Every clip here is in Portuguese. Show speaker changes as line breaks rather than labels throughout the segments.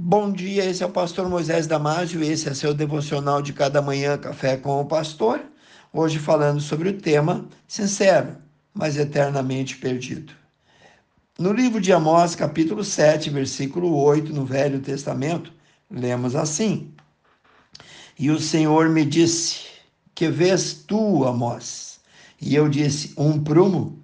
Bom dia, esse é o pastor Moisés Damásio, esse é seu devocional de cada manhã, Café com o Pastor. Hoje falando sobre o tema sincero, mas eternamente perdido. No livro de Amós, capítulo 7, versículo 8, no Velho Testamento, lemos assim: E o Senhor me disse: Que vês tu, Amós? E eu disse: Um prumo.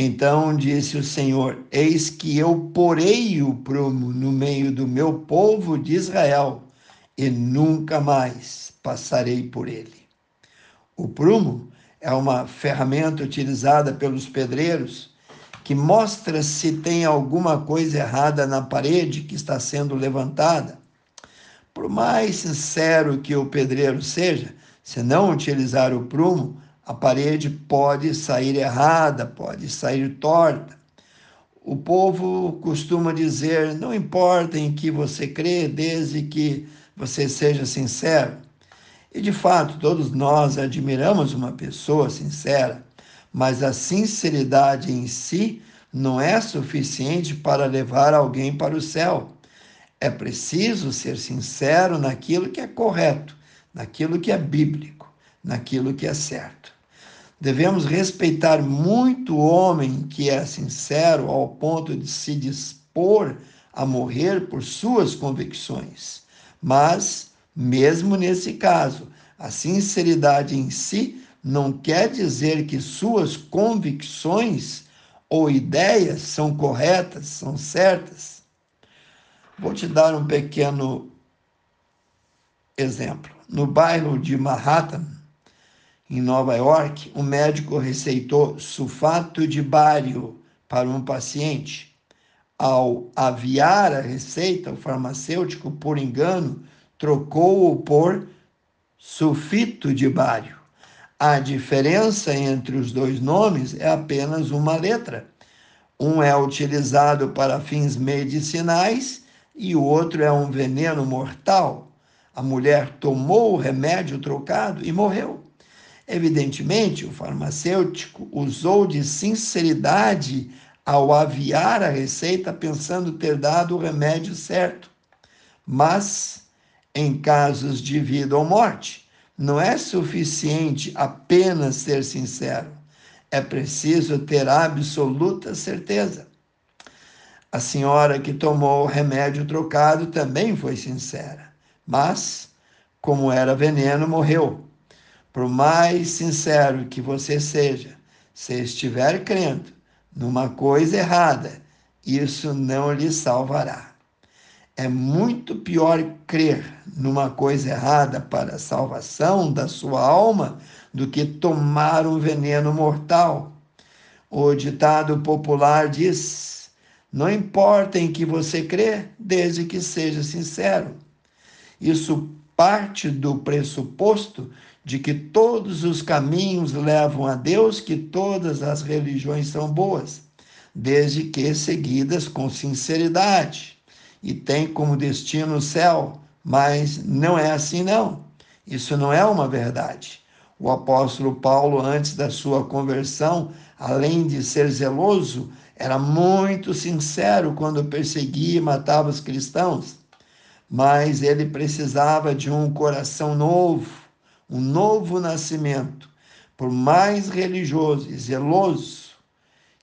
Então disse o Senhor: Eis que eu porei o prumo no meio do meu povo de Israel, e nunca mais passarei por ele. O prumo é uma ferramenta utilizada pelos pedreiros que mostra se tem alguma coisa errada na parede que está sendo levantada. Por mais sincero que o pedreiro seja, se não utilizar o prumo, a parede pode sair errada, pode sair torta. O povo costuma dizer: não importa em que você crê, desde que você seja sincero. E de fato, todos nós admiramos uma pessoa sincera, mas a sinceridade em si não é suficiente para levar alguém para o céu. É preciso ser sincero naquilo que é correto, naquilo que é bíblico, naquilo que é certo. Devemos respeitar muito o homem que é sincero ao ponto de se dispor a morrer por suas convicções. Mas, mesmo nesse caso, a sinceridade em si não quer dizer que suas convicções ou ideias são corretas, são certas. Vou te dar um pequeno exemplo. No bairro de Manhattan, em Nova York, um médico receitou sulfato de bário para um paciente. Ao aviar a receita, o farmacêutico, por engano, trocou-o por sulfito de bário. A diferença entre os dois nomes é apenas uma letra. Um é utilizado para fins medicinais e o outro é um veneno mortal. A mulher tomou o remédio trocado e morreu. Evidentemente, o farmacêutico usou de sinceridade ao aviar a receita pensando ter dado o remédio certo. Mas, em casos de vida ou morte, não é suficiente apenas ser sincero. É preciso ter absoluta certeza. A senhora que tomou o remédio trocado também foi sincera, mas, como era veneno, morreu. Por mais sincero que você seja, se estiver crendo numa coisa errada, isso não lhe salvará. É muito pior crer numa coisa errada para a salvação da sua alma do que tomar um veneno mortal. O ditado popular diz: não importa em que você crê, desde que seja sincero. Isso parte do pressuposto de que todos os caminhos levam a Deus, que todas as religiões são boas, desde que seguidas com sinceridade e tem como destino o céu, mas não é assim não. Isso não é uma verdade. O apóstolo Paulo, antes da sua conversão, além de ser zeloso, era muito sincero quando perseguia e matava os cristãos mas ele precisava de um coração novo, um novo nascimento. Por mais religioso e zeloso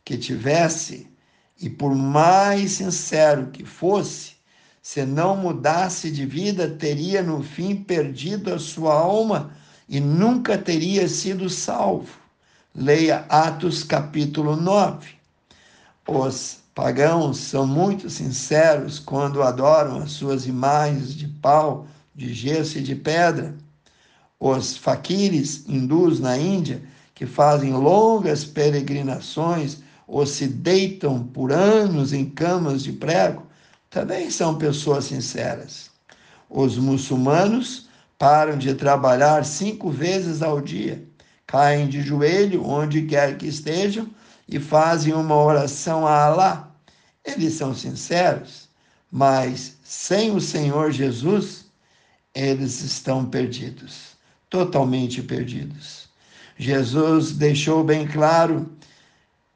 que tivesse, e por mais sincero que fosse, se não mudasse de vida, teria no fim perdido a sua alma e nunca teria sido salvo. Leia Atos capítulo 9. Os Pagãos são muito sinceros quando adoram as suas imagens de pau, de gesso e de pedra. Os faquires hindus na Índia, que fazem longas peregrinações ou se deitam por anos em camas de prego, também são pessoas sinceras. Os muçulmanos param de trabalhar cinco vezes ao dia, caem de joelho onde quer que estejam e fazem uma oração a Alá. Eles são sinceros, mas sem o Senhor Jesus, eles estão perdidos, totalmente perdidos. Jesus deixou bem claro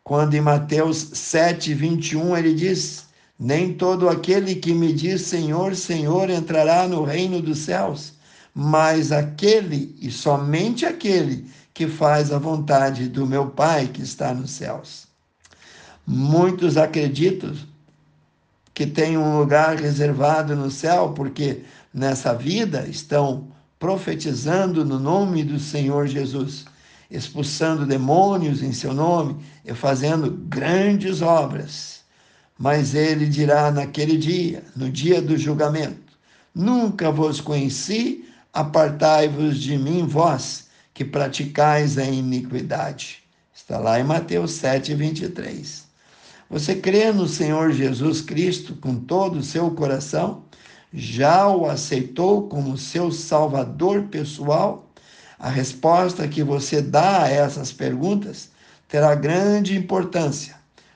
quando em Mateus 7, 21 ele diz: Nem todo aquele que me diz Senhor, Senhor entrará no reino dos céus, mas aquele e somente aquele que faz a vontade do meu Pai que está nos céus. Muitos acreditam que tem um lugar reservado no céu, porque nessa vida estão profetizando no nome do Senhor Jesus, expulsando demônios em seu nome e fazendo grandes obras. Mas ele dirá naquele dia, no dia do julgamento: Nunca vos conheci, apartai-vos de mim, vós que praticais a iniquidade. Está lá em Mateus 7, 23. Você crê no Senhor Jesus Cristo com todo o seu coração? Já o aceitou como seu Salvador pessoal? A resposta que você dá a essas perguntas terá grande importância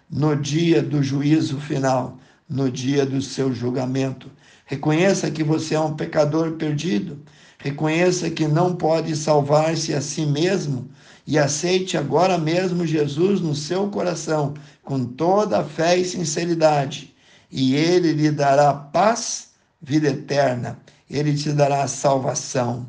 no dia do juízo final, no dia do seu julgamento. Reconheça que você é um pecador perdido. Reconheça que não pode salvar-se a si mesmo e aceite agora mesmo Jesus no seu coração, com toda a fé e sinceridade, e ele lhe dará paz, vida eterna, ele te dará salvação.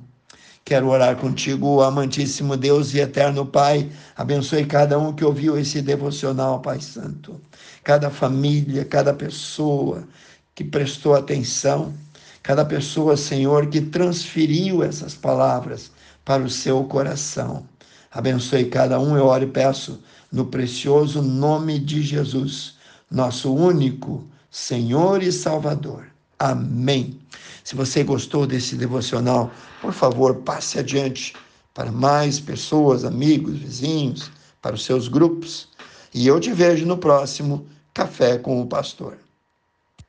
Quero orar contigo, amantíssimo Deus e eterno Pai. Abençoe cada um que ouviu esse devocional, Pai Santo. Cada família, cada pessoa que prestou atenção, cada pessoa, Senhor, que transferiu essas palavras para o seu coração. Abençoe cada um, eu oro e peço no precioso nome de Jesus, nosso único Senhor e Salvador. Amém. Se você gostou desse devocional, por favor, passe adiante para mais pessoas, amigos, vizinhos, para os seus grupos. E eu te vejo no próximo Café com o Pastor.